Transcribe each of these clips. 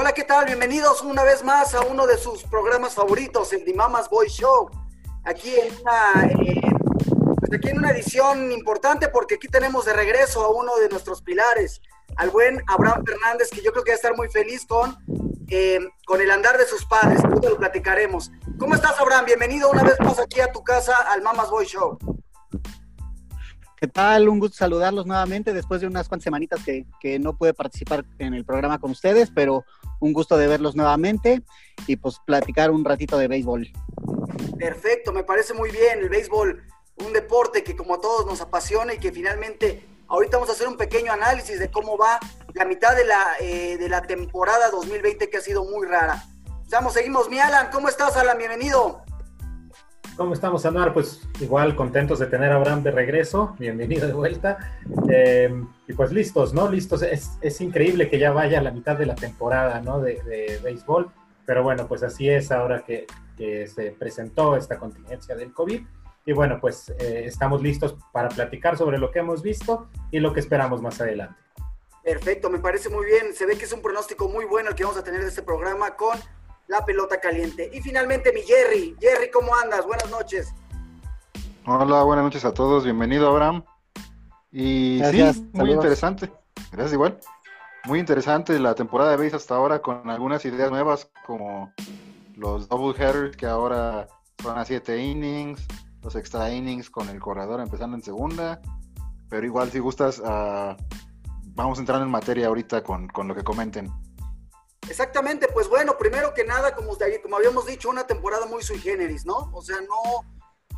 Hola, ¿qué tal? Bienvenidos una vez más a uno de sus programas favoritos, el The Mamas Boy Show. Aquí en una, eh, pues aquí en una edición importante porque aquí tenemos de regreso a uno de nuestros pilares, al buen Abraham Fernández, que yo creo que va a estar muy feliz con, eh, con el andar de sus padres. Luego lo platicaremos. ¿Cómo estás, Abraham? Bienvenido una vez más aquí a tu casa al Mamas Boy Show. ¿Qué tal? Un gusto saludarlos nuevamente después de unas cuantas semanitas que, que, no pude participar en el programa con ustedes, pero un gusto de verlos nuevamente y pues platicar un ratito de béisbol. Perfecto, me parece muy bien el béisbol, un deporte que como a todos nos apasiona y que finalmente ahorita vamos a hacer un pequeño análisis de cómo va la mitad de la, eh, de la temporada 2020 que ha sido muy rara. Vamos, seguimos. Mi Alan, ¿cómo estás, Alan? Bienvenido. ¿Cómo estamos, Anuar? Pues igual contentos de tener a Abraham de regreso. Bienvenido de vuelta. Eh, y pues listos, ¿no? Listos. Es, es, increíble que ya vaya a la mitad de la temporada, ¿no? De, de béisbol. Pero bueno, pues así es ahora que, que, se presentó esta contingencia del COVID. Y bueno, pues eh, estamos listos para platicar sobre lo que hemos visto y lo que esperamos más adelante. Perfecto, me parece muy bien. Se ve que es un pronóstico muy bueno el que vamos a tener de este programa con la pelota caliente. Y finalmente mi Jerry. Jerry, ¿cómo andas? Buenas noches. Hola, buenas noches a todos. Bienvenido, Abraham. Y Gracias, sí, muy interesante. Gracias igual. Muy interesante la temporada de base hasta ahora con algunas ideas nuevas como los double headers que ahora son a siete innings, los extra innings con el corredor empezando en segunda. Pero igual si gustas, uh, vamos a entrar en materia ahorita con, con lo que comenten. Exactamente, pues bueno, primero que nada, como, como habíamos dicho, una temporada muy sui generis, ¿no? O sea, no,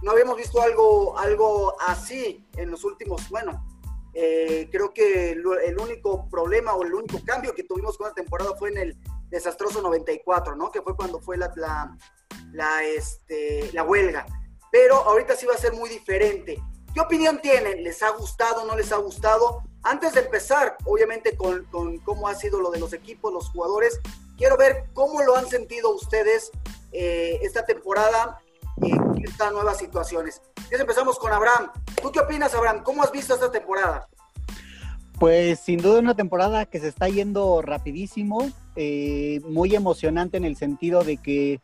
no habíamos visto algo, algo así en los últimos, bueno, eh, creo que el, el, único problema o el único cambio que tuvimos con la temporada fue en el desastroso 94, ¿no? Que fue cuando fue la, la, la, este, la huelga. Pero ahorita sí va a ser muy diferente. ¿Qué opinión tienen? ¿Les ha gustado, no les ha gustado? Antes de empezar, obviamente, con, cómo ha sido lo de los equipos, los jugadores, quiero ver cómo lo han sentido ustedes eh, esta temporada en estas nuevas situaciones. Entonces empezamos con Abraham. ¿Tú qué opinas, Abraham? ¿Cómo has visto esta temporada? Pues sin duda una temporada que se está yendo rapidísimo, eh, muy emocionante en el sentido de que,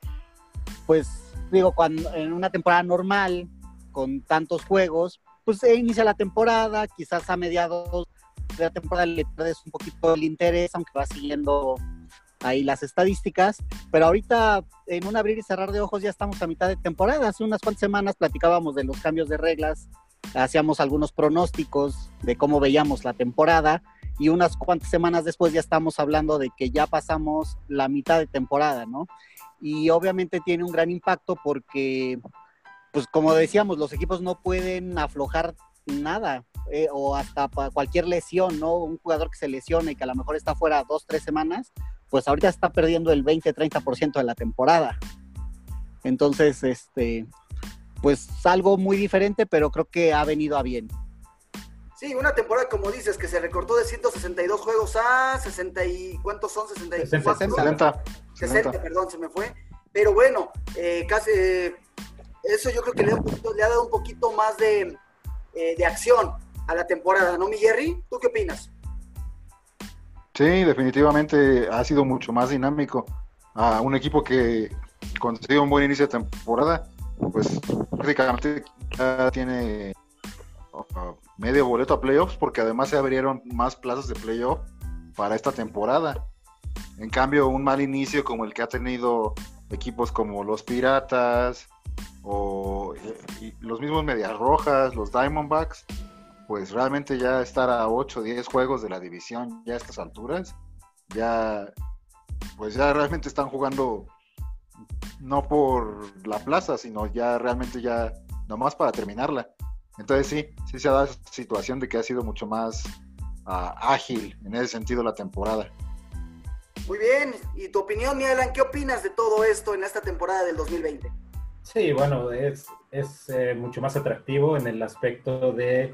pues digo, cuando en una temporada normal, con tantos juegos, pues se inicia la temporada, quizás a mediados de la temporada le pierdes un poquito el interés, aunque va siguiendo ahí las estadísticas, pero ahorita en un abrir y cerrar de ojos ya estamos a mitad de temporada. Hace unas cuantas semanas platicábamos de los cambios de reglas, hacíamos algunos pronósticos de cómo veíamos la temporada y unas cuantas semanas después ya estamos hablando de que ya pasamos la mitad de temporada, ¿no? Y obviamente tiene un gran impacto porque pues como decíamos, los equipos no pueden aflojar nada eh, o hasta cualquier lesión, ¿no? Un jugador que se lesione y que a lo mejor está fuera dos, tres semanas, pues ahorita está perdiendo el 20-30% de la temporada. Entonces, este, pues algo muy diferente, pero creo que ha venido a bien. Sí, una temporada, como dices, que se recortó de 162 juegos a 60 y... ¿Cuántos son? 64. 60. 60, perdón, se me fue. Pero bueno, eh, casi eso yo creo que le, ha dado un poquito más de, eh, de, acción a la temporada, ¿no, mi Jerry? ¿Tú qué opinas? Sí, definitivamente ha sido mucho más dinámico. A un equipo que consiguió un buen inicio de temporada, pues prácticamente ya tiene uh, medio boleto a playoffs porque además se abrieron más plazas de playoff para esta temporada. En cambio, un mal inicio como el que ha tenido equipos como los Piratas, o los mismos Medias Rojas, los Diamondbacks, pues realmente ya estar a 8 o 10 juegos de la división ya a estas alturas, ya pues ya realmente están jugando no por la plaza, sino ya realmente ya nomás para terminarla. Entonces sí, sí se ha dado situación de que ha sido mucho más uh, ágil en ese sentido la temporada. Muy bien, y tu opinión, Mielan, ¿qué opinas de todo esto en esta temporada del 2020? Sí, bueno, es, es eh, mucho más atractivo en el aspecto de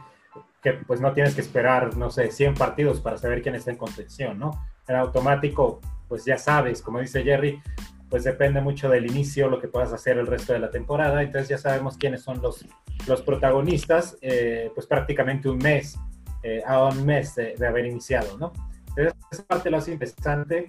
que pues no tienes que esperar, no sé, 100 partidos para saber quién está en contención, ¿no? En automático, pues ya sabes, como dice Jerry, pues depende mucho del inicio, lo que puedas hacer el resto de la temporada, entonces ya sabemos quiénes son los, los protagonistas, eh, pues prácticamente un mes, eh, a un mes de, haber iniciado, ¿no? Entonces esa parte lo hace interesante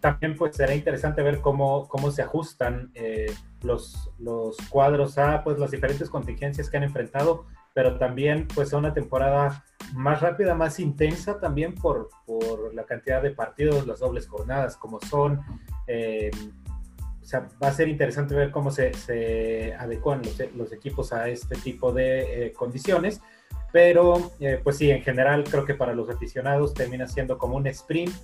también pues será interesante ver cómo, cómo se ajustan eh, los, los cuadros a pues las diferentes contingencias que han enfrentado, pero también pues a una temporada más rápida, más intensa también por, por la cantidad de partidos, las dobles jornadas como son. Em, o sea, va a ser interesante ver cómo se, se adecuan los, los, equipos a este tipo de eh, condiciones. Pero, eh, pues sí, en general creo que para los aficionados termina siendo como un sprint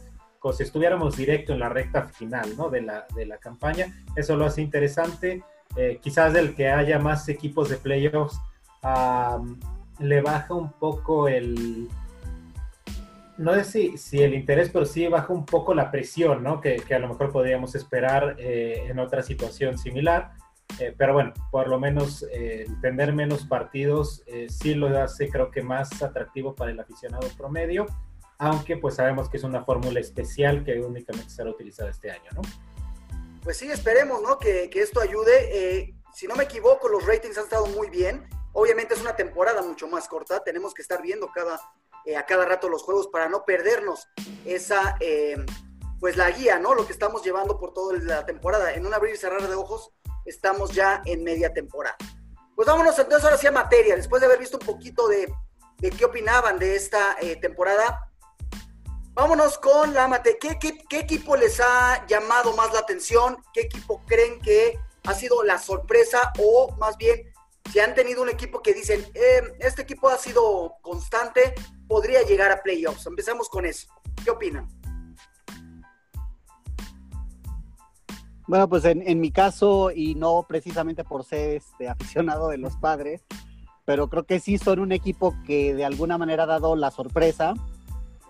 si estuviéramos directo en la recta final ¿no? de, la, de la campaña. Eso lo hace interesante. Eh, quizás el que haya más equipos de playoffs le baja un poco el... No sé si, si, el interés, pero sí baja un poco la presión, ¿no? Que, a lo mejor podríamos esperar eh, en otra situación similar. Eh, pero bueno, por lo menos tener menos partidos sí lo hace creo que más atractivo para el aficionado promedio aunque pues sabemos que es una fórmula especial que únicamente será utilizada este año, ¿no? Pues sí, esperemos, ¿no? Que, esto ayude. Eh, si no me equivoco, los ratings han estado muy bien. Obviamente es una temporada mucho más corta, tenemos que estar viendo cada, eh, a cada rato los juegos para no perdernos esa, eh, pues la guía, ¿no? Lo que estamos llevando por toda la temporada. En un abrir y cerrar de ojos, estamos ya en media temporada. Pues vámonos entonces ahora sí a materia, después de haber visto un poquito de, de qué opinaban de esta temporada, Vámonos con la mate. ¿Qué, equipo les ha llamado más la atención? ¿Qué equipo creen que ha sido la sorpresa? O más bien, si han tenido un equipo que dicen, eh, este equipo ha sido constante, podría llegar a playoffs. Empezamos con eso. ¿Qué opinan? Bueno, pues en, mi caso, y no precisamente por ser este, aficionado de los padres, pero creo que sí son un equipo que de alguna manera ha dado la sorpresa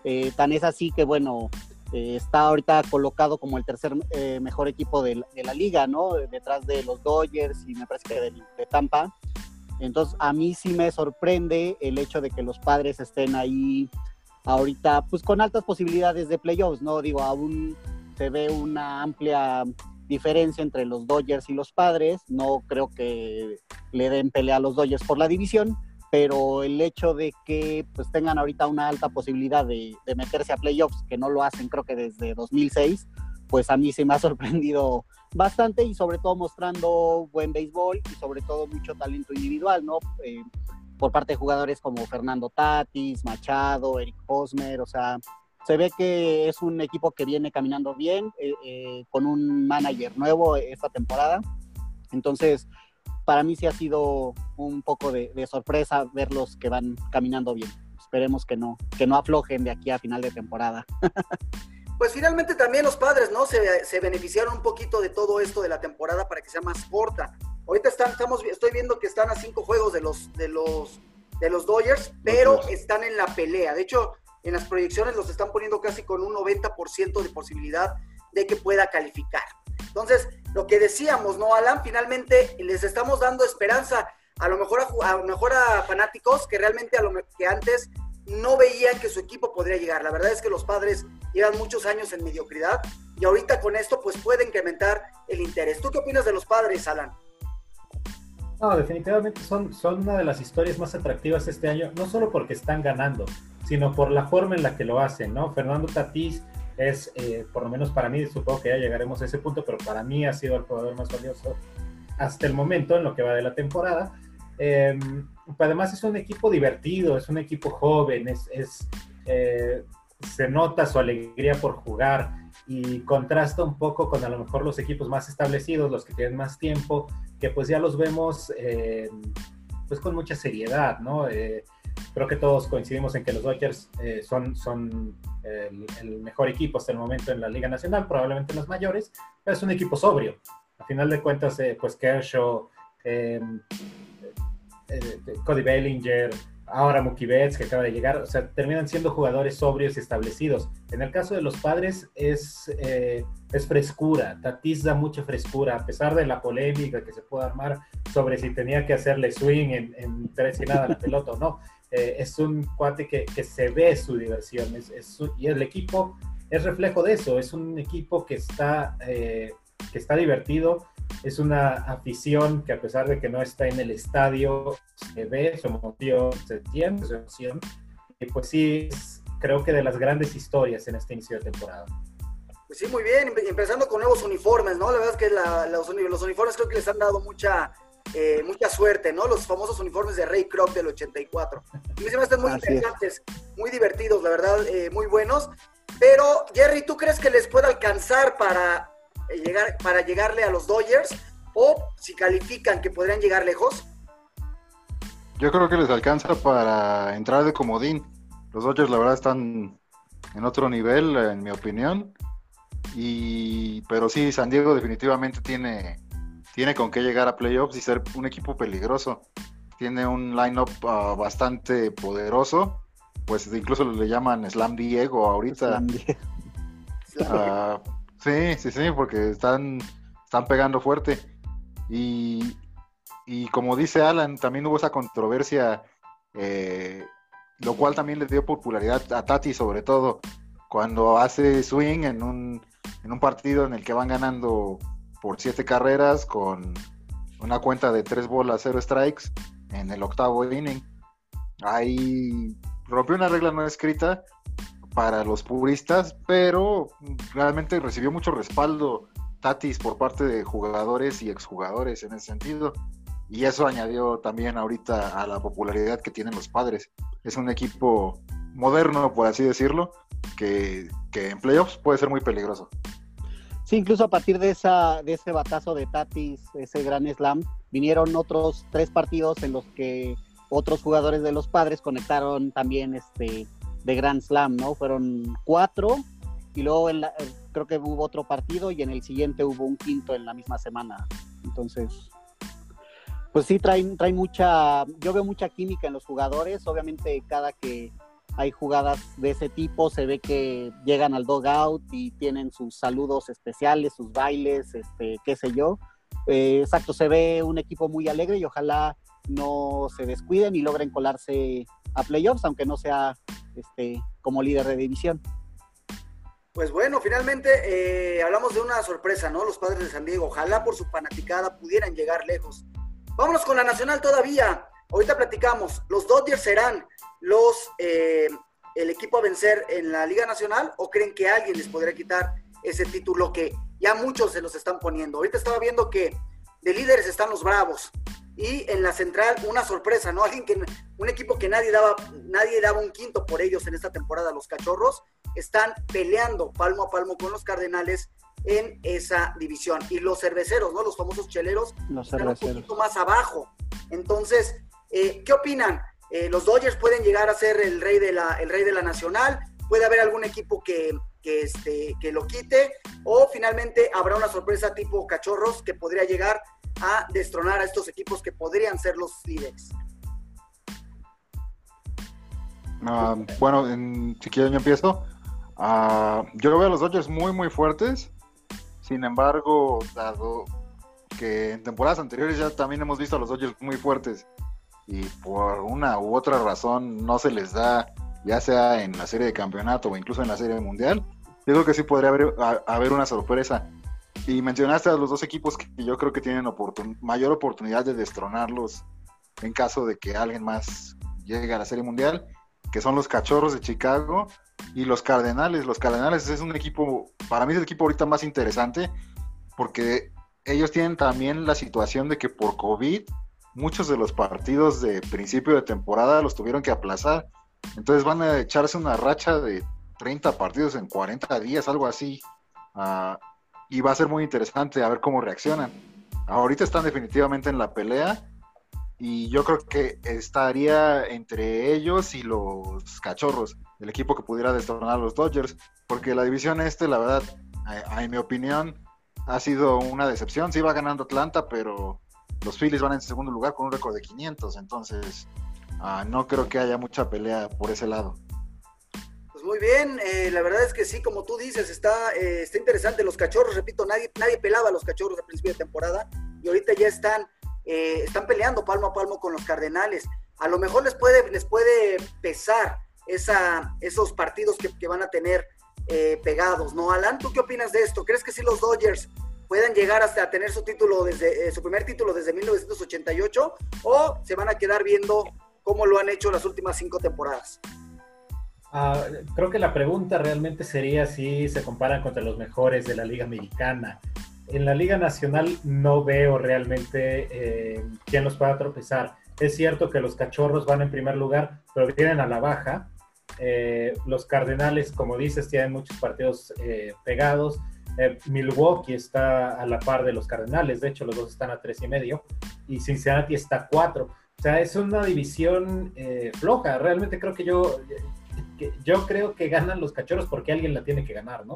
eh, tan es así que, bueno, eh, está ahorita colocado como el tercer eh, mejor equipo de, la liga, ¿no? Detrás de los Dodgers y me parece que de, Tampa. Entonces, a mí sí me sorprende el hecho de que los padres estén ahí ahorita, pues con altas posibilidades de playoffs, ¿no? Digo, aún se ve una amplia diferencia entre los Dodgers y los padres. No creo que le den pelea a los Dodgers por la división, pero el hecho de que pues tengan ahorita una alta posibilidad de, meterse a playoffs, que no lo hacen creo que desde 2006, pues a mí se me ha sorprendido bastante y sobre todo mostrando buen béisbol y sobre todo mucho talento individual, ¿no? Eh, por parte de jugadores como Fernando Tatis, Machado, Eric Hosmer, o sea, se ve que es un equipo que viene caminando bien, eh, eh, con un manager nuevo esta temporada. Entonces, para mí sí ha sido un poco de, sorpresa verlos que van caminando bien. Esperemos que no, que no aflojen de aquí a final de temporada. Pues finalmente también los padres, ¿no? Se, beneficiaron un poquito de todo esto de la temporada para que sea más corta. Ahorita están, estamos, estoy viendo que están a cinco juegos de los, de los, de los Dodgers, pero están en la pelea. De hecho, en las proyecciones los están poniendo casi con un 90% de posibilidad de que pueda calificar. Entonces, lo que decíamos, ¿no, Alan? Finalmente les estamos dando esperanza a lo mejor a, lo mejor a fanáticos que realmente a lo que antes no veían que su equipo podría llegar. La verdad es que los padres llevan muchos años en mediocridad y ahorita con esto pues puede incrementar el interés. ¿Tú qué opinas de los padres, Alan? No, definitivamente son, son una de las historias más atractivas este año, no solo porque están ganando, sino por la forma en la que lo hacen, ¿no? Fernando Tatís es, eh, por lo menos para mí, supongo que ya llegaremos a ese punto, pero para mí ha sido el jugador más valioso hasta el momento en lo que va de la temporada. Em, además es un equipo divertido, es un equipo joven, es eh, se nota su alegría por jugar y contrasta un poco con a lo mejor los equipos más establecidos, los que tienen más tiempo, que pues ya los vemos eh, pues con mucha seriedad, ¿no? Creo que todos coincidimos en que los Dodgers eh, son, son el, mejor equipo hasta el momento en la Liga Nacional, probablemente los mayores, pero es un equipo sobrio. A final de cuentas, eh, pues Kershaw, em, eh, Cody Bellinger, ahora Mookie Betts, que acaba de llegar, o sea, terminan siendo jugadores sobrios y establecidos. En el caso de los padres es, es frescura, Tatis da mucha frescura, a pesar de la polémica que se puede armar sobre si tenía que hacerle swing en, en tres y nada la pelota o no. Eh, es un cuate que, se ve su diversión y el equipo es reflejo de eso, es un equipo que está, eh, que está divertido, es una afición que a pesar de que no está en el estadio, se ve su emoción, se siente su emoción, y pues sí, creo que de las grandes historias en este inicio de temporada. Pues sí, muy bien, empezando con nuevos uniformes, ¿no? La verdad es que los, uniformes creo que les han dado mucha, eh, mucha suerte, ¿no? Los famosos uniformes de Ray Kroc del 84. A mí se me hacen muy interesantes, muy divertidos, la verdad, eh, muy buenos. Pero, Jerry, ¿tú crees que les puede alcanzar para, eh, llegar, para llegarle a los Dodgers? ¿O si califican que podrían llegar lejos? Yo creo que les alcanza para entrar de comodín. Los Dodgers, la verdad, están en otro nivel, en mi opinión. Y, pero sí, San Diego definitivamente tiene, tiene con qué llegar a playoffs y ser un equipo peligroso. Tiene un lineup uh, bastante poderoso pues incluso le llaman Slam Diego ahorita. Slam Diego. Ah, sí, sí, sí, porque están, están pegando fuerte. Y, y como dice Alan, también hubo esa controversia, eh, lo cual también le dio popularidad a Tati, sobre todo cuando hace swing en un, en un partido en el que van ganando por siete carreras con una cuenta de tres bolas, cero strikes en el octavo inning. Ahí rompió una regla no escrita para los puristas, pero realmente recibió mucho respaldo Tatis por parte de jugadores y exjugadores en ese sentido. Y eso añadió también ahorita a la popularidad que tienen los padres. Es un equipo moderno, por así decirlo, que, en playoffs puede ser muy peligroso. Sí, incluso a partir de, esa, de ese batazo de Tatis, ese gran slam, vinieron otros tres partidos en los que otros jugadores de los padres conectaron también este de Grand Slam, ¿no? Fueron cuatro y luego en creo que hubo otro partido y en el siguiente hubo un quinto en la misma semana. Entonces, pues sí, traen, traen mucha, yo veo mucha química en los jugadores. Obviamente cada que hay jugadas de ese tipo se ve que llegan al dogout y tienen sus saludos especiales, sus bailes, este, qué sé yo. Eh, exacto, se ve un equipo muy alegre y ojalá no se descuiden y logren colarse a playoffs, aunque no sea este, como líder de división. Pues bueno, finalmente eh, hablamos de una sorpresa, ¿no? Los padres de San Diego, ojalá por su fanaticada pudieran llegar lejos. Vámonos con la Nacional todavía. Ahorita platicamos, ¿los Dodgers serán los eh, el equipo a vencer en la Liga Nacional o creen que alguien les podría quitar ese título que ya muchos se los están poniendo? Ahorita estaba viendo que de líderes están los Bravos, y en la central una sorpresa, ¿no? Alguien que un equipo que nadie daba nadie daba un quinto por ellos en esta temporada, los Cachorros están peleando palmo a palmo con los Cardenales en esa división y los cerveceros, ¿no? Los famosos cheleros los están un poquito más abajo. Entonces, eh, ¿qué opinan? Eh, los Dodgers pueden llegar a ser el rey de la el rey de la nacional, puede haber algún equipo que que, este, que lo quite, o finalmente habrá una sorpresa tipo cachorros que podría llegar a destronar a estos equipos que podrían ser los líderes. Ah, bueno, en, si quieren yo empiezo. Uh, yo veo a los Dodgers muy, muy fuertes. Sin embargo, dado que en temporadas anteriores ya también hemos visto a los Dodgers muy fuertes y por una u otra razón no se les da, ya sea en la serie de campeonato o incluso en la serie mundial, yo creo que sí podría haber, haber una sorpresa. Y mencionaste a los dos equipos que yo creo que tienen mayor oportunidad de destronarlos en caso de que alguien más llegue a la Serie Mundial, que son los Cachorros de Chicago y los Cardenales. Los Cardenales es un equipo, para mí es el equipo ahorita más interesante, porque ellos tienen también la situación de que por COVID muchos de los partidos de principio de temporada los tuvieron que aplazar. Entonces van a echarse una racha de 30 partidos en 40 días, algo así. Uh, y va a ser muy interesante a ver cómo reaccionan. Ahorita están definitivamente en la pelea y yo creo que estaría entre ellos y los cachorros, el equipo que pudiera destronar a los Dodgers, porque la división este, la verdad, en mi opinión, ha sido una decepción. Sí va ganando Atlanta, pero los Phillies van en segundo lugar con un récord de 500, entonces uh, no creo que haya mucha pelea por ese lado muy bien, eh, la verdad es que sí, como tú dices, está, eh, está interesante. Los cachorros, repito, nadie, nadie pelaba a los cachorros a principio de temporada y ahorita ya están, eh, están peleando palmo a palmo con los Cardenales. A lo mejor les puede, les puede pesar esa, esos partidos que, van a tener pegados, ¿no? Alan, ¿tú qué opinas de esto? ¿Crees que si los Dodgers puedan llegar hasta tener su título desde su primer título desde 1988 o se van a quedar viendo cómo lo han hecho las últimas cinco temporadas? Ah, creo que la pregunta realmente sería si se comparan contra los mejores de la Liga Americana. En la Liga Nacional no veo realmente eh, quién los pueda tropezar. Es cierto que los cachorros van en primer lugar, pero vienen a la baja. Eh, los Cardenales, como dices, tienen muchos partidos eh, pegados. Milwaukee está a la par de los Cardenales, de hecho los dos están a tres y medio, y Cincinnati está a cuatro. O sea, es una división floja. Realmente creo que yo, yo creo que ganan los cachorros porque alguien la tiene que ganar, ¿no?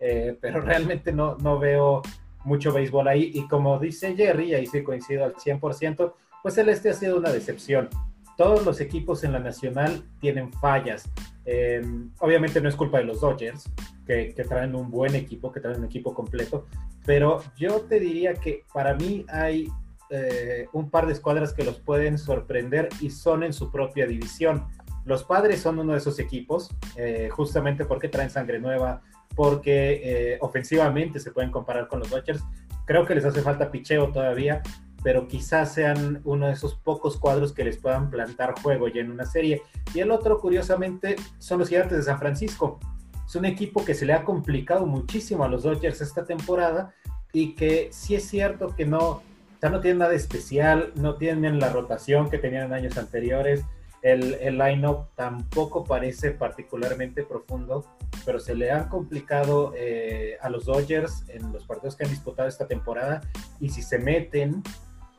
Eh, pero realmente no, no veo mucho béisbol ahí. Y como dice Jerry, y ahí sí coincido al 100%, pues el este ha sido una decepción. Todos los equipos en la nacional tienen fallas. Em, obviamente no es culpa de los Dodgers, que, traen un buen equipo, que traen un equipo completo, pero yo te diría que para mí hay eh, un par de escuadras que los pueden sorprender y son en su propia división. Los padres son uno de esos equipos, eh, justamente porque traen sangre nueva, porque eh, ofensivamente se pueden comparar con los Dodgers. Creo que les hace falta picheo todavía, pero quizás sean uno de esos pocos cuadros que les puedan plantar juego ya en una serie. Y el otro, curiosamente, son los Gigantes de San Francisco. Es un equipo que se le ha complicado muchísimo a los Dodgers esta temporada y que sí es cierto que no, ya no tienen nada especial, no tienen la rotación que tenían en años anteriores el, el line-up tampoco parece particularmente profundo, pero se le han complicado eh, a los Dodgers en los partidos que han disputado esta temporada. Y si se meten,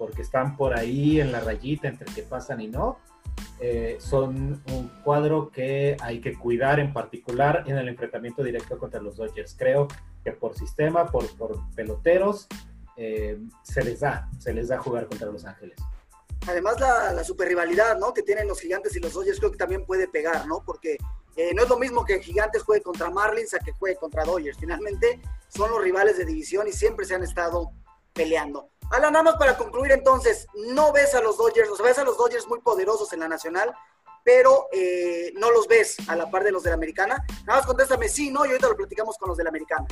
porque están por ahí en la rayita entre que pasan y no, eh, son un cuadro que hay que cuidar en particular en el enfrentamiento directo contra los Dodgers. Creo que por sistema, por, por peloteros, eh, se les da, se les da jugar contra Los Ángeles además la, la super rivalidad, ¿no? Que tienen los gigantes y los Dodgers creo que también puede pegar, ¿no? Porque eh, no es lo mismo que Gigantes juegue contra Marlins a que juegue contra Dodgers. Finalmente son los rivales de división y siempre se han estado peleando. Alan, nada más para concluir entonces, no ves a los Dodgers, o sea, ves a los Dodgers muy poderosos en la nacional, pero eh, no los ves a la par de los de la americana. Nada más contéstame sí, no, y ahorita lo platicamos con los de la americana.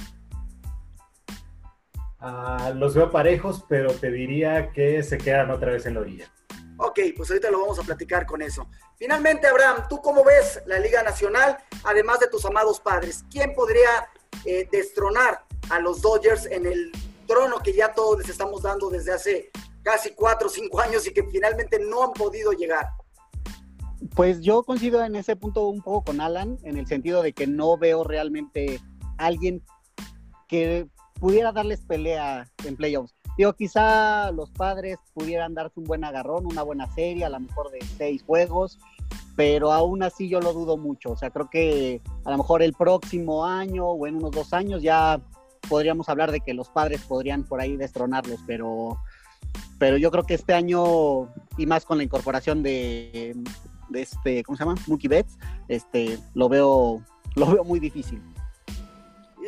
Ah, los veo parejos, pero te diría que se quedan otra vez en la orilla. Ok, pues ahorita lo vamos a platicar con eso. Finalmente, Abraham, ¿tú cómo ves la Liga Nacional, además de tus amados padres? ¿Quién podría eh, destronar a los Dodgers en el trono que ya todos les estamos dando desde hace casi cuatro o cinco años y que finalmente no han podido llegar? Pues yo coincido en ese punto un poco con Alan, en el sentido de que no veo realmente alguien que pudiera darles pelea en playoffs. Digo, quizá los padres pudieran darse un buen agarrón, una buena serie, a lo mejor de seis juegos, pero aún así yo lo dudo mucho. O sea, creo que a lo mejor el próximo año o en unos dos años ya podríamos hablar de que los padres podrían por ahí destronarlos, pero, pero yo creo que este año, y más con la incorporación de, de este, ¿cómo se llama? Mookie Betts, este, lo veo, lo veo muy difícil.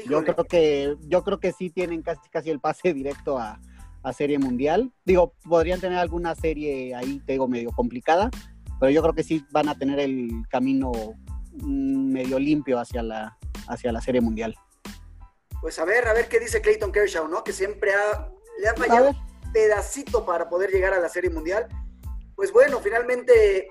Yo creo que, yo creo que sí tienen casi casi el pase directo a, a Serie Mundial. Digo, podrían tener alguna serie ahí, te digo, medio complicada, pero yo creo que sí van a tener el camino mm, medio limpio hacia la, hacia la Serie Mundial. Pues a ver, a ver qué dice Clayton Kershaw, ¿no? Que siempre le ha fallado un pedacito para poder llegar a la Serie Mundial. Pues bueno, finalmente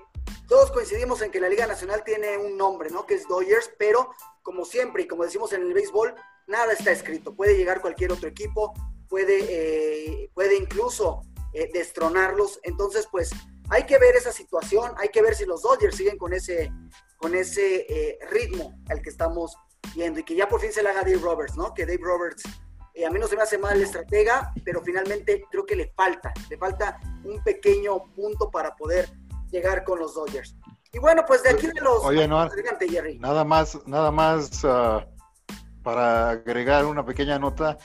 todos coincidimos en que la Liga Nacional tiene un nombre, ¿no? Que es Dodgers, pero como siempre y como decimos en el béisbol, nada está escrito. Puede llegar cualquier otro equipo, puede, eh, puede incluso eh, destronarlos. Entonces, pues hay que ver esa situación, hay que ver si los Dodgers siguen con ese, con ese eh, ritmo al que estamos y que ya por fin se le haga Dave Roberts, ¿no? Que Dave Roberts, a mí no se me hace mal el estratega, pero finalmente creo que le falta, le falta un pequeño punto para poder llegar con los Dodgers. Y bueno, pues de aquí de los... Oye, no, nada más, nada más ah, para agregar una pequeña nota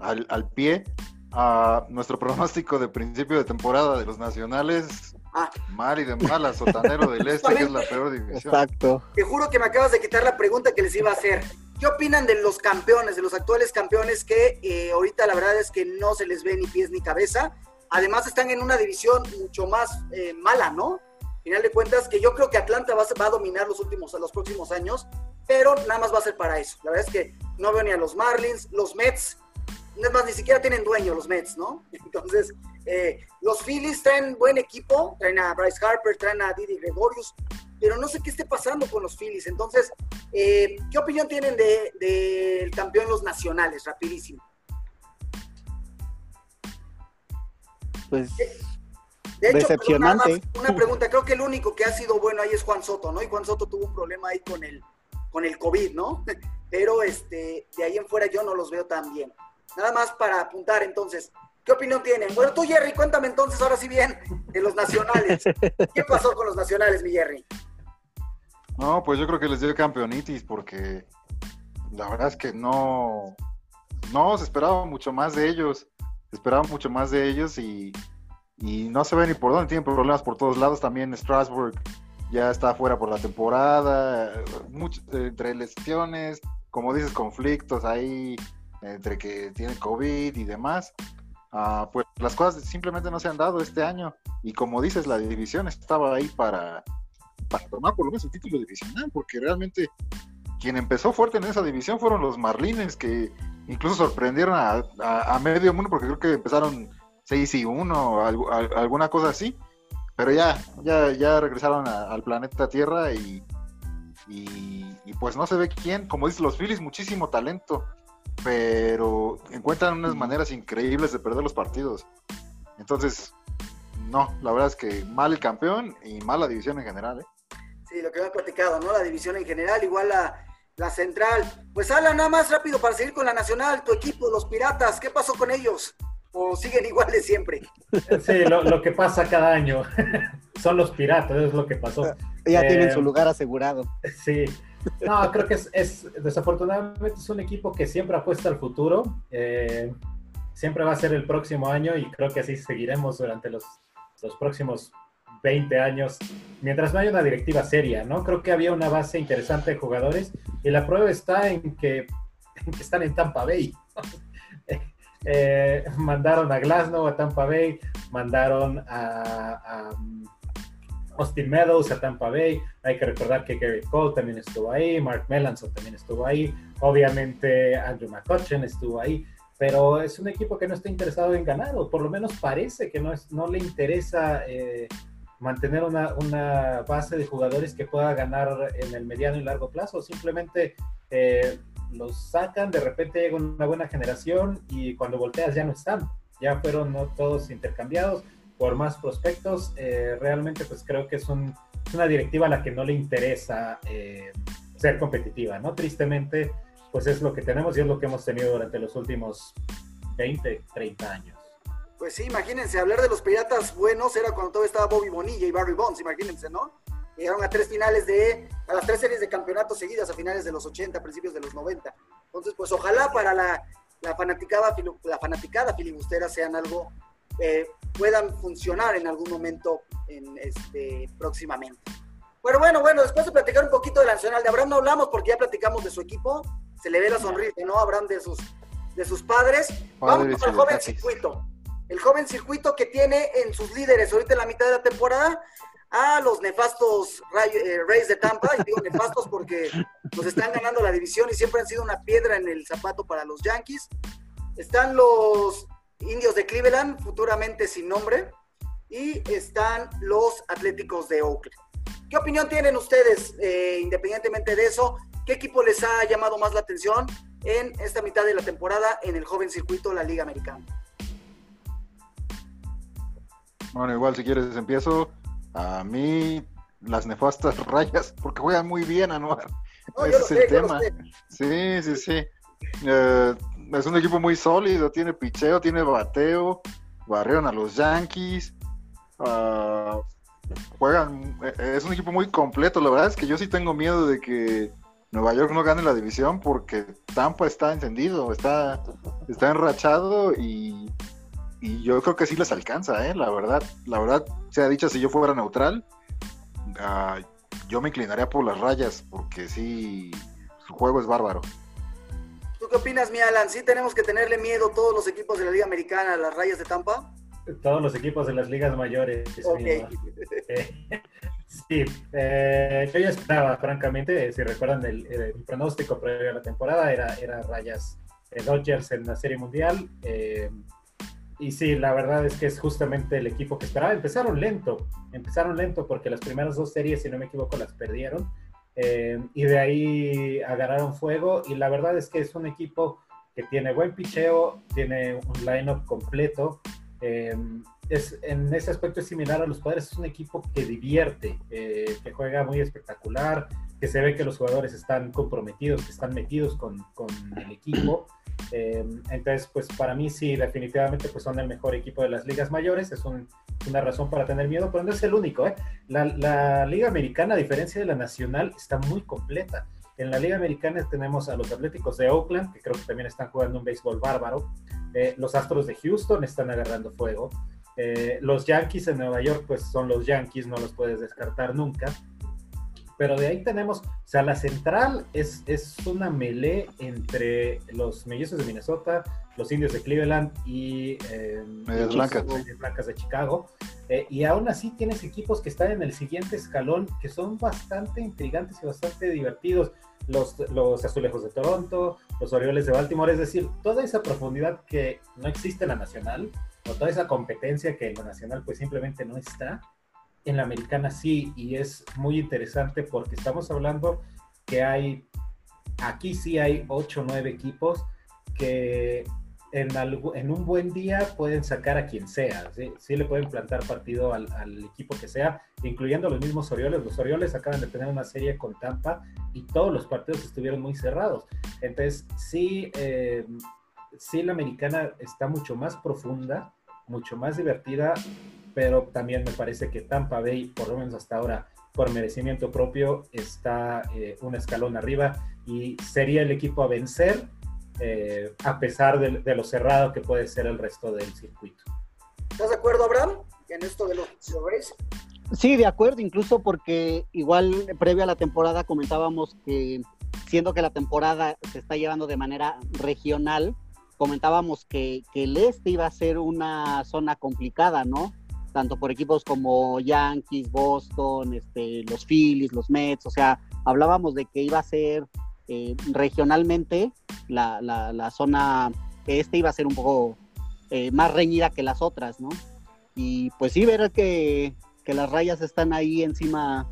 al, pie a nuestro pronóstico de principio de temporada de los nacionales. Ah. Mal y de mala, sotanero del este, que es la peor división. Exacto. Te juro que me acabas de quitar la pregunta que les iba a hacer. ¿Qué opinan de los campeones, de los actuales campeones que eh, ahorita la verdad es que no se les ve ni pies ni cabeza? Además están en una división mucho más eh, mala, ¿no? Final de cuentas que yo creo que Atlanta va, va a dominar los últimos, los próximos años, pero nada más va a ser para eso. La verdad es que no veo ni a los Marlins, los Mets es más, ni siquiera tienen dueño los Mets, ¿no? Entonces, eh, los Phillies traen buen equipo, traen a Bryce Harper, traen a Didi Gregorius, pero no sé qué esté pasando con los Phillies. Entonces, eh, ¿qué opinión tienen del de, campeón los nacionales? Rapidísimo. Pues de hecho, decepcionante. una pregunta, creo que el único que ha sido bueno ahí es Juan Soto, ¿no? Y Juan Soto tuvo un problema ahí con el, con el COVID, ¿no? Pero este, de ahí en fuera yo no los veo tan bien. Nada más para apuntar entonces, ¿qué opinión tienen? Bueno, tú Jerry, cuéntame entonces ahora sí bien de los nacionales. ¿Qué pasó con los nacionales, mi Jerry? No, pues yo creo que les dio campeonitis porque la verdad es que no, no se esperaba mucho más de ellos, se esperaba mucho más de ellos y, no se ve ni por dónde, tienen problemas por todos lados, también Strasbourg ya está fuera por la temporada, entre lesiones, como dices, conflictos ahí entre que tiene COVID y demás. Ah, pues las cosas simplemente no se han dado este año. Y como dices, la división estaba ahí para, para tomar por lo menos el título divisional, porque realmente quien empezó fuerte en esa división fueron los Marlines, que incluso sorprendieron a, medio mundo, porque creo que empezaron 6 y 1 o alguna cosa así, pero ya, ya, ya regresaron al planeta Tierra y, y, pues no se ve quién, como dicen los Phillies, muchísimo talento, pero encuentran unas maneras increíbles de perder los partidos. Entonces, no, la verdad es que mal el campeón y mal la división en general. ¿eh? Sí, lo que hemos platicado, ¿no? La división en general, igual la, la central. Pues habla nada más rápido para seguir con la nacional, tu equipo, los piratas, ¿qué pasó con ellos? ¿O siguen iguales siempre? Sí, lo, que pasa cada año. Son los piratas, es lo que pasó. Ya tienen su eh, lugar asegurado. Sí. No, creo que es, desafortunadamente es un equipo que siempre apuesta al futuro. Eh, siempre va a ser el próximo año y creo que así seguiremos durante los, los próximos 20 años, mientras no haya una directiva seria, ¿no? Creo que había una base interesante de jugadores y la prueba está en que, están en Tampa Bay. Eh, mandaron a Glasnow a Tampa Bay, mandaron a, Austin Meadows a Tampa Bay. Hay que recordar que Gary Cole también estuvo ahí, Mark Melanson también estuvo ahí, obviamente Andrew McCutcheon estuvo ahí pero es un equipo que no está interesado en ganar, o por lo menos parece que no, es, no le interesa eh, mantener una, una, base de jugadores que pueda ganar en el mediano y largo plazo. Simplemente eh, los sacan, de repente llega una buena generación y cuando volteas ya no están. Ya fueron ¿no? todos intercambiados por más prospectos. Eh, realmente pues creo que es, un, una directiva a la que no le interesa eh, ser competitiva, ¿no? Tristemente pues es lo que tenemos y es lo que hemos tenido durante los últimos 20, 30 años. Pues sí, imagínense, hablar de los piratas buenos era cuando todo estaba Bobby Bonilla y Barry Bonds, imagínense, ¿no? Llegaron a tres finales de, a las tres series de campeonatos seguidas a finales de los 80, principios de los 90. Entonces, pues ojalá para la, la fanaticada, la fanaticada filibustera sean algo, eh, puedan funcionar en algún momento en este, próximamente. Bueno, bueno, bueno, después de platicar un poquito de la Nacional de Abraham no hablamos porque ya platicamos de su equipo, se le ve la sonrisa, ¿no? Abraham de sus, de sus padres. Vamos al joven circuito el joven circuito que tiene en sus líderes ahorita en la mitad de la temporada a los nefastos eh, Rays de Tampa, y digo nefastos porque nos están ganando la división y siempre han sido una piedra en el zapato para los Yankees. Están los indios de Cleveland, futuramente sin nombre, y están los Atléticos de Oakland. ¿Qué opinión tienen ustedes, eh, independientemente de eso? ¿Qué equipo les ha llamado más la atención en esta mitad de la temporada en el joven circuito de la Liga Americana? Bueno, igual si quieres empiezo. A mí las nefastas rayas, porque juegan muy bien, Anuar. Ese es el tema. Sí, sí, sí. Eh, es un equipo muy sólido, tiene picheo, tiene bateo, barrieron a los Yankees. Ah, juegan, eh, es un equipo muy completo. La verdad es que yo sí tengo miedo de que Nueva York no gane la división porque Tampa está encendido, está, está enrachado y y yo creo que sí les alcanza, ¿eh? La verdad, la verdad, sea dicho, si yo fuera neutral, ah, yo me inclinaría por las rayas, porque sí, su juego es bárbaro. ¿Tú qué opinas, mi Alan? ¿Sí tenemos que tenerle miedo todos los equipos de la Liga Americana a las rayas de Tampa? Todos los equipos de las ligas mayores. sí, eh, yo ya esperaba, francamente, si recuerdan el, pronóstico previo a la temporada, era, era rayas Dodgers en la Serie Mundial. Eh, y sí, la verdad es que es justamente el equipo que esperaba. Empezaron lento, empezaron lento porque las primeras dos series, si no me equivoco, las perdieron. Eh, y de ahí agarraron fuego. Y la verdad es que es un equipo que tiene buen picheo, tiene un lineup completo. Eh, es, en ese aspecto es similar a los padres, es un equipo que divierte, eh, que juega muy espectacular, que se ve que los jugadores están comprometidos, que están metidos con, con el equipo. Eh, entonces, pues para mí sí, definitivamente pues son el mejor equipo de las ligas mayores, es una razón para tener miedo, pero no es el único. ¿eh? La, la, liga americana, a diferencia de la nacional, está muy completa. En la liga americana tenemos a los Atléticos de Oakland, que creo que también están jugando un béisbol bárbaro. Eh, los Astros de Houston están agarrando fuego. Eh, los Yankees en Nueva York, pues son los Yankees, no los puedes descartar nunca pero de ahí tenemos, o sea, la central es, es una melee entre los mellizos de Minnesota, los indios de Cleveland y eh, medias blancas. blancas de Chicago. Eh, y aún así tienes equipos que están en el siguiente escalón que son bastante intrigantes y bastante divertidos. Los, los azulejos de Toronto, los Orioles de Baltimore, es decir, toda esa profundidad que no existe en la nacional, o toda esa competencia que en la nacional pues simplemente no está, en la americana sí, y es muy interesante porque estamos hablando que hay, aquí sí hay 8 o 9 equipos que en, un buen día pueden sacar a quien sea, ¿sí? le pueden plantar partido al, equipo que sea, incluyendo los mismos Orioles. Los Orioles acaban de tener una serie con Tampa y todos los partidos estuvieron muy cerrados. Entonces, sí, eh, sí la americana está mucho más profunda, mucho más divertida pero también me parece que Tampa Bay, por lo menos hasta ahora, por merecimiento propio, está eh, un escalón arriba y sería el equipo a vencer, eh, a pesar de, lo cerrado que puede ser el resto del circuito. ¿Estás de acuerdo, Abraham, en esto de los? Sí, de acuerdo, incluso porque igual previo a la temporada comentábamos que siendo que la temporada se está llevando de manera regional, comentábamos que, que el este iba a ser una zona complicada, ¿no? Tanto por equipos como Yankees, Boston, este, los Phillies, los Mets, o sea, hablábamos de que iba a ser eh, regionalmente la, la, zona este iba a ser un poco eh, más reñida que las otras, ¿no? Y pues sí, ver que, que, las rayas están ahí encima,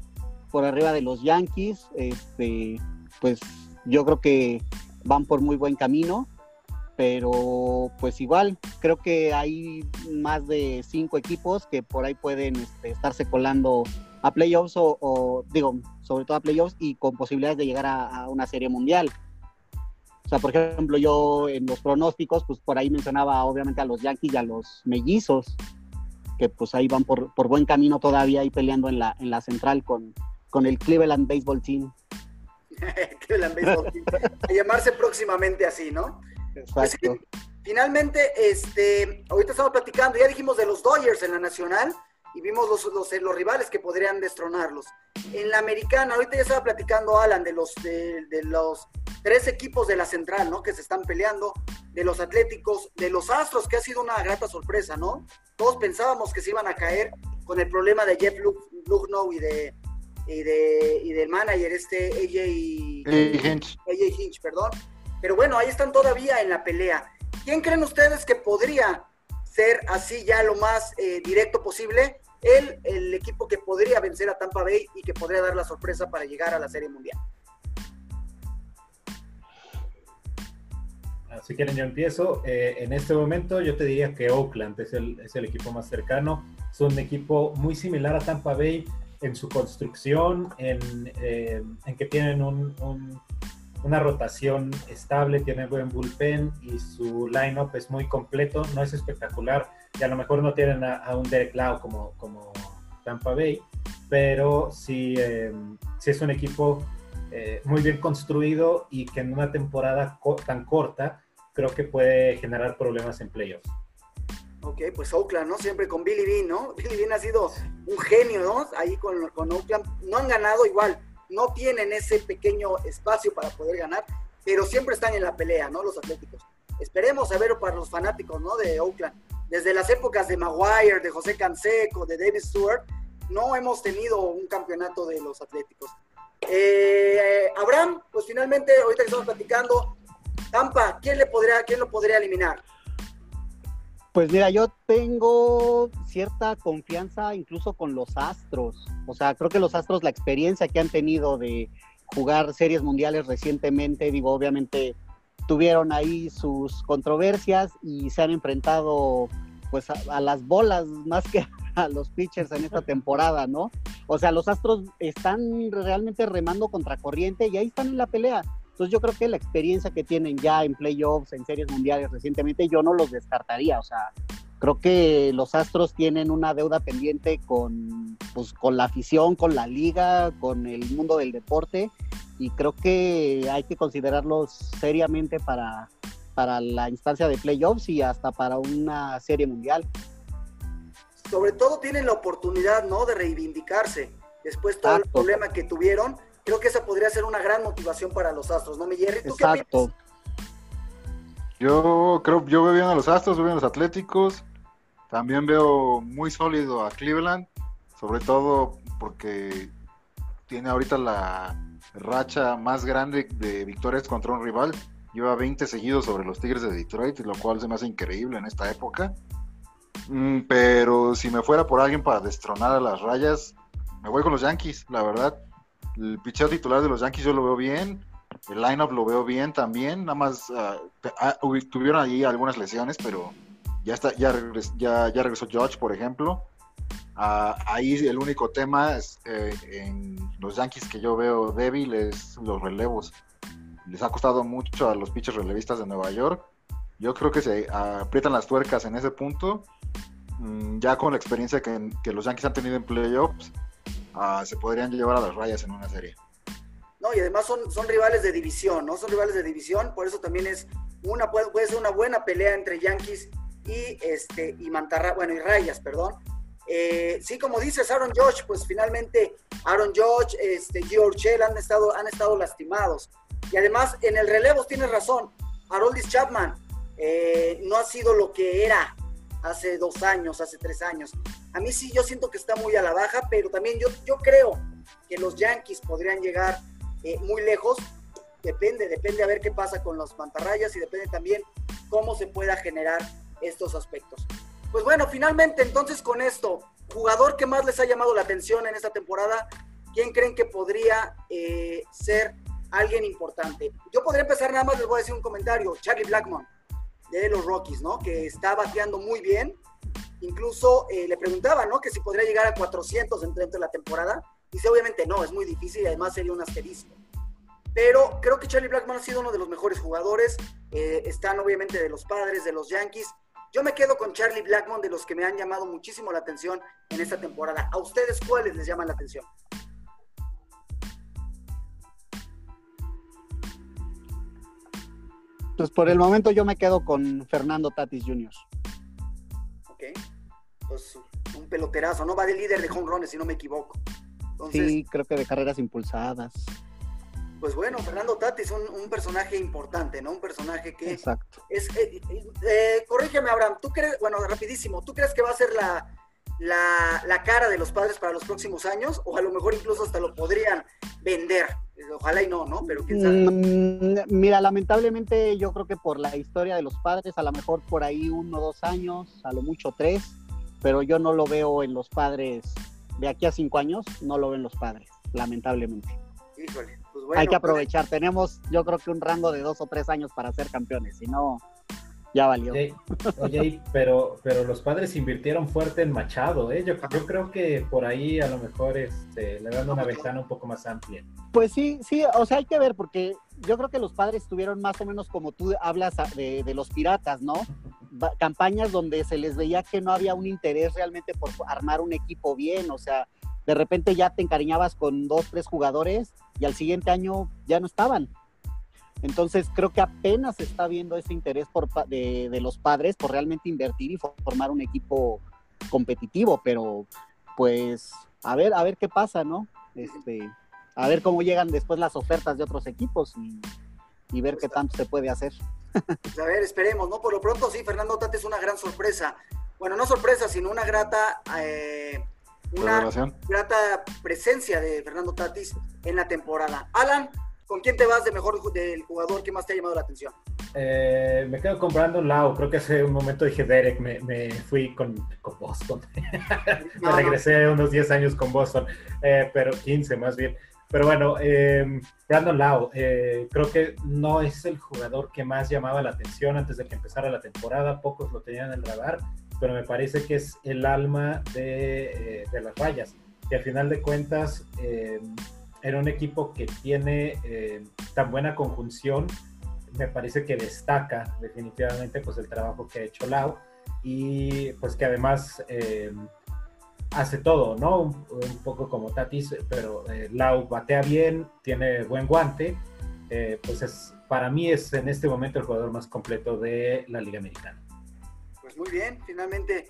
por arriba de los Yankees, este, pues yo creo que van por muy buen camino pero pues igual creo que hay más de cinco equipos que por ahí pueden este, estarse colando a playoffs o, digo, sobre todo a playoffs y con posibilidades de llegar a, una serie mundial. O sea, por ejemplo, yo en los pronósticos, pues por ahí mencionaba obviamente a los Yankees y a los mellizos, que pues ahí van por, por buen camino todavía ahí peleando en la, en la central con, con el Cleveland Baseball Team. Cleveland Baseball Team. A llamarse próximamente así, ¿no? Pues finalmente, este, ahorita estamos platicando, ya dijimos de los Dodgers en la nacional y vimos los, los, los, rivales que podrían destronarlos. En la americana, ahorita ya estaba platicando Alan de los, de, los tres equipos de la central, ¿no? Que se están peleando, de los Atléticos, de los Astros, que ha sido una grata sorpresa, ¿no? Todos pensábamos que se iban a caer con el problema de Jeff Lucknow y de, y de y del manager este AJ, AJ Hinch, perdón pero bueno, ahí están todavía en la pelea. ¿Quién creen ustedes que podría ser así ya lo más eh, directo posible? El, el equipo que podría vencer a Tampa Bay y que podría dar la sorpresa para llegar a la Serie Mundial. Si quieren, yo empiezo. Eh, en este momento yo te diría que Oakland es el, es el equipo más cercano. Es un equipo muy similar a Tampa Bay en su construcción, en, eh, en que tienen un, una rotación estable, tiene buen bullpen y su lineup es muy completo, no es espectacular y a lo mejor no tienen a, un Derek Lau como, como Tampa Bay, pero sí, eh, es un equipo eh, muy bien construido y que en una temporada tan corta creo que puede generar problemas en playoffs. Ok, pues Oakland, ¿no? Siempre con Billy Bean, ¿no? Billy Bean ha sido un genio, ¿no? Ahí con, con Oakland. No han ganado igual no tienen ese pequeño espacio para poder ganar, pero siempre están en la pelea, ¿no? Los Atléticos. Esperemos a ver para los fanáticos, ¿no? De Oakland. Desde las épocas de Maguire, de José Canseco, de David Stewart, no hemos tenido un campeonato de los Atléticos. Eh, Abraham, pues finalmente, ahorita que estamos platicando, Tampa, ¿quién le podría, quién lo podría eliminar? Pues mira, yo tengo cierta confianza incluso con los Astros. O sea, creo que los Astros, la experiencia que han tenido de jugar series mundiales recientemente, digo, obviamente tuvieron ahí sus controversias y se han enfrentado pues a, las bolas más que a los pitchers en esta temporada, ¿no? O sea, los Astros están realmente remando contra corriente y ahí están en la pelea. Entonces yo creo que la experiencia que tienen ya en playoffs, en series mundiales recientemente, yo no los descartaría. O sea, creo que los Astros tienen una deuda pendiente con, pues, con la afición, con la liga, con el mundo del deporte y creo que hay que considerarlos seriamente para, para la instancia de playoffs y hasta para una serie mundial. Sobre todo tienen la oportunidad, ¿no? De reivindicarse después de todo el problema que tuvieron creo que esa podría ser una gran motivación para los Astros, ¿no, mi Jerry? ¿Tú Exacto. yo creo, yo veo bien a los Astros, veo bien a los Atléticos, también veo muy sólido a Cleveland, sobre todo porque tiene ahorita la racha más grande de victorias contra un rival. Lleva 20 seguidos sobre los Tigres de Detroit, lo cual se me hace increíble en esta época. Mm, pero si me fuera por alguien para destronar a las rayas, me voy con los Yankees, la verdad. El picheo titular de los Yankees yo lo veo bien. El lineup lo veo bien también. Nada más ah, tuvieron ahí algunas lesiones, pero ya está, ya, ya, regresó George, por ejemplo. Ah, ahí el único tema es, eh, en los Yankees que yo veo débil es los relevos. Les ha costado mucho a los pitchers relevistas de Nueva York. Yo creo que se aprietan las tuercas en ese punto. Mm, ya con la experiencia que, que los Yankees han tenido en playoffs, se podrían llevar a las rayas en una serie. No, y además son, son rivales de división, ¿no? Son rivales de división, por eso también es una, puede, puede ser una buena pelea entre Yankees y, este, y Mantarra, bueno, y Rayas, perdón. Eh, sí, como dices, Aaron George, pues finalmente Aaron George, este, George han estado, han estado lastimados. Y además, en el relevo tienes razón, Haroldis Chapman eh, no ha sido lo que era hace dos años, hace tres años. A mí sí, yo siento que está muy a la baja, pero también yo, yo creo que los Yankees podrían llegar eh, muy lejos. Depende, depende a ver qué pasa con los mantarrayas y depende también cómo se pueda generar estos aspectos. Pues bueno, finalmente entonces con esto, jugador que más les ha llamado la atención en esta temporada, ¿quién creen que podría eh, ser alguien importante? Yo podría empezar nada más, les voy a decir un comentario, Charlie Blackmon de los Rockies, ¿no? Que está bateando muy bien. Incluso eh, le preguntaba, ¿no? Que si podría llegar a 400 dentro de la temporada. Dice, obviamente no, es muy difícil y además sería un asterisco. Pero creo que Charlie Blackman ha sido uno de los mejores jugadores. Eh, están obviamente de los padres, de los Yankees. Yo me quedo con Charlie Blackmon, de los que me han llamado muchísimo la atención en esta temporada. ¿A ustedes cuáles les llaman la atención? Pues por el momento yo me quedo con Fernando Tatis Jr. Ok. Pues un peloterazo, ¿no? Va de líder de home runs, si no me equivoco. sí, creo que de carreras impulsadas. Pues bueno, Fernando Tatis, un, un personaje importante, ¿no? Un personaje que... Exacto. Es, eh, eh, corrígeme, Abraham, ¿tú crees, bueno, rapidísimo, ¿tú crees que va a ser la, la, la, cara de los padres para los próximos años? O a lo mejor incluso hasta lo podrían vender. Ojalá y no, ¿no? Pero quién sabe. Mm, mira, lamentablemente yo creo que por la historia de los padres, a lo mejor por ahí uno o dos años, a lo mucho tres, pero yo no lo veo en los padres de aquí a cinco años, no lo ven los padres, lamentablemente. Híjole, pues bueno. Hay que pues, aprovechar, tenemos yo creo que un rango de dos o tres años para ser campeones, si no, ya valió. Oye, pero, pero los padres invirtieron fuerte en Machado, ¿eh? Yo, yo creo que por ahí a lo mejor este, le dan una ventana un poco más amplia. Pues sí, sí, o sea, hay que ver, porque yo creo que los padres tuvieron más o menos como tú hablas de, de los piratas, ¿no? Campañas donde se les veía que no había un interés realmente por armar un equipo bien, o sea, de repente ya te encariñabas con dos, tres jugadores y al siguiente año ya no estaban. Entonces creo que apenas se está viendo ese interés por, de, de, los padres por realmente invertir y formar un equipo competitivo, pero pues a ver, a ver qué pasa, ¿no? Este, a ver cómo llegan después las ofertas de otros equipos y, ver qué tanto se puede hacer. Pues, a ver, esperemos, ¿no? Por lo pronto sí, Fernando Tate es una gran sorpresa. Bueno, no sorpresa, sino una grata, eh, una grata presencia de Fernando Tatis en la temporada. Alan, ¿Con quién te vas de mejor del jugador que más te ha llamado la atención? Eh, me quedo con Brandon Lau. Creo que hace un momento dije Derek, me, fui con, Boston. me regresé unos 10 años con Boston, eh, pero 15 más bien. Pero bueno, eh, Brandon Lau, creo que no es el jugador que más llamaba la atención antes de que empezara la temporada. Pocos lo tenían en el radar, pero me parece que es el alma de, de las rayas. Y al final de cuentas, era un equipo que tiene eh, tan buena conjunción, me parece que destaca definitivamente pues el trabajo que ha hecho Lau y pues que además eh, hace todo, ¿no? Un, poco como Tatis, pero eh, Lau batea bien, tiene buen guante, pues es, para mí es en este momento el jugador más completo de la Liga Americana. Pues muy bien, finalmente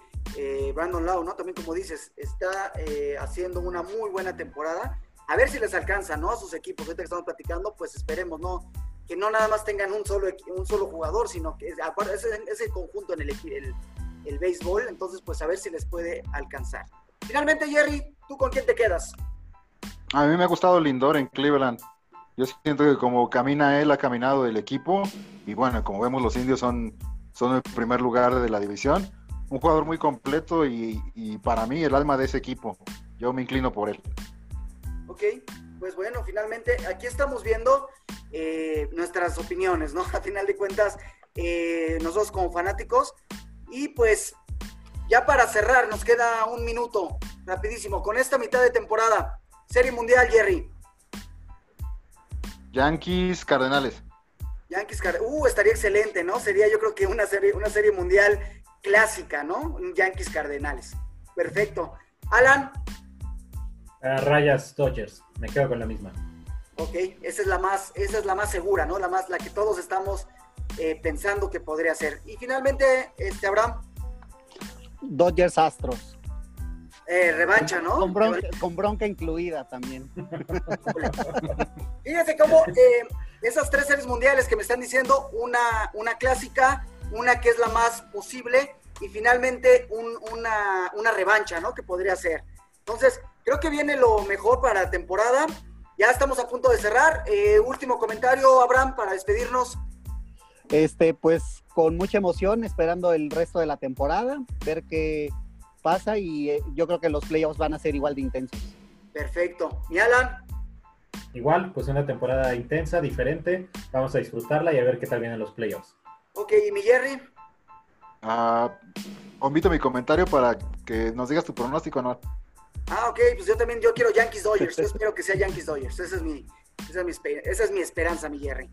Brandon Lau, ¿no? También como dices, está haciendo una muy buena temporada a ver si les alcanza, ¿no? A sus equipos, ahorita que estamos platicando, pues esperemos, ¿no? Que no nada más tengan un solo, un solo jugador, sino que ese, ese conjunto en el, el, el béisbol, entonces pues a ver si les puede alcanzar. Finalmente, Jerry, ¿tú con quién te quedas? A mí me ha gustado Lindor en Cleveland. Yo siento que como camina él, ha caminado el equipo. Y bueno, como vemos, los indios son, son el primer lugar de la división. Un jugador muy completo y para mí el alma de ese equipo. Yo me inclino por él. Ok, pues bueno, finalmente aquí estamos viendo eh, nuestras opiniones, ¿no? A final de cuentas, eh, nosotros como fanáticos. Y pues ya para cerrar, nos queda un minuto, rapidísimo, con esta mitad de temporada. Serie Mundial, Jerry. Yankees Cardenales. Yankees Cardenales. Uh, estaría excelente, ¿no? Sería yo creo que una serie, una serie mundial clásica, ¿no? Yankees Cardenales. Perfecto. Alan, Rayas Dodgers, me quedo con la misma. Ok, esa es la más, esa es la más segura, ¿no? La más, la que todos estamos eh, pensando que podría ser. Y finalmente, este Abraham. Dodgers Astros. Eh, revancha, ¿no? Con bronca, incluida también. Fíjense cómo eh, esas tres series mundiales que me están diciendo, una, una clásica, una que es la más posible y finalmente una, una revancha, ¿no? Que podría ser. Entonces, creo que viene lo mejor para la temporada. Ya estamos a punto de cerrar. Eh, último comentario, Abraham, para despedirnos. Este, pues con mucha emoción, esperando el resto de la temporada, ver qué pasa y eh, yo creo que los playoffs van a ser igual de intensos. Perfecto. ¿Y Alan? Igual, pues una temporada intensa, diferente. Vamos a disfrutarla y a ver qué tal vienen los playoffs. Ok, ¿y mi Jerry? Uh, omito mi comentario para que nos digas tu pronóstico, ¿no? Ah, ok, pues yo también, yo quiero Yankees Dodgers. Yo espero que sea Yankees Dodgers. Esa es mi, esa es mi, esa es mi esperanza, mi Jerry.